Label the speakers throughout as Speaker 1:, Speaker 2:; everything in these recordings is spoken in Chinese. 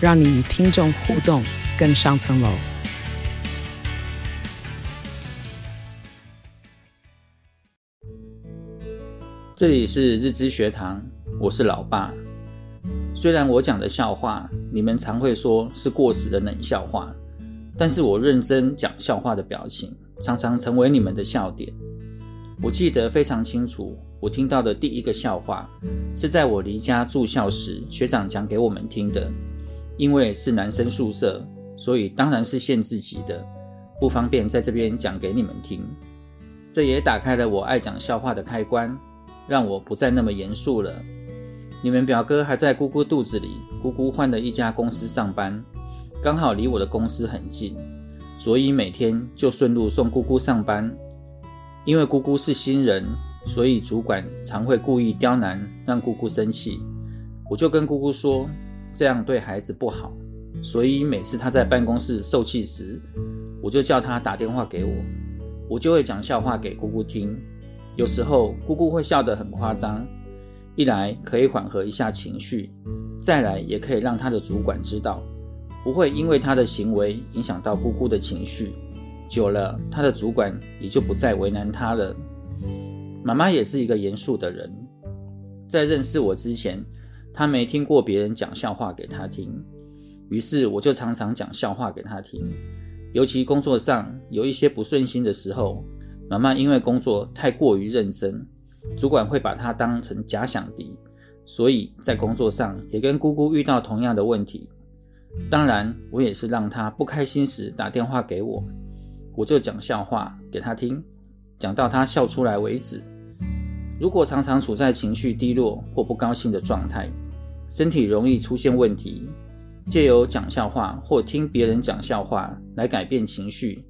Speaker 1: 让你与听众互动更上层楼。
Speaker 2: 这里是日知学堂，我是老爸。虽然我讲的笑话，你们常会说是过时的冷笑话。但是我认真讲笑话的表情，常常成为你们的笑点。我记得非常清楚，我听到的第一个笑话，是在我离家住校时，学长讲给我们听的。因为是男生宿舍，所以当然是限制级的，不方便在这边讲给你们听。这也打开了我爱讲笑话的开关，让我不再那么严肃了。你们表哥还在姑姑肚子里，姑姑换了一家公司上班。刚好离我的公司很近，所以每天就顺路送姑姑上班。因为姑姑是新人，所以主管常会故意刁难，让姑姑生气。我就跟姑姑说，这样对孩子不好。所以每次他在办公室受气时，我就叫他打电话给我，我就会讲笑话给姑姑听。有时候姑姑会笑得很夸张，一来可以缓和一下情绪，再来也可以让他的主管知道。不会因为他的行为影响到姑姑的情绪，久了，他的主管也就不再为难他了。妈妈也是一个严肃的人，在认识我之前，他没听过别人讲笑话给他听，于是我就常常讲笑话给他听。尤其工作上有一些不顺心的时候，妈妈因为工作太过于认真，主管会把她当成假想敌，所以在工作上也跟姑姑遇到同样的问题。当然，我也是让他不开心时打电话给我，我就讲笑话给他听，讲到他笑出来为止。如果常常处在情绪低落或不高兴的状态，身体容易出现问题。借由讲笑话或听别人讲笑话来改变情绪，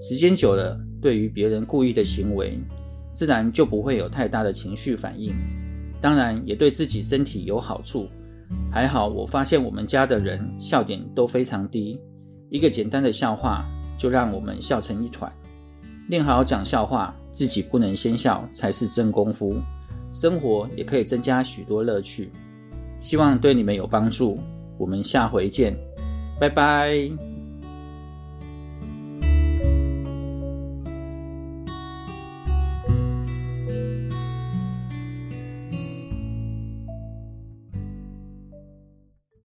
Speaker 2: 时间久了，对于别人故意的行为，自然就不会有太大的情绪反应。当然，也对自己身体有好处。还好，我发现我们家的人笑点都非常低，一个简单的笑话就让我们笑成一团。练好讲笑话，自己不能先笑才是真功夫。生活也可以增加许多乐趣，希望对你们有帮助。我们下回见，拜拜。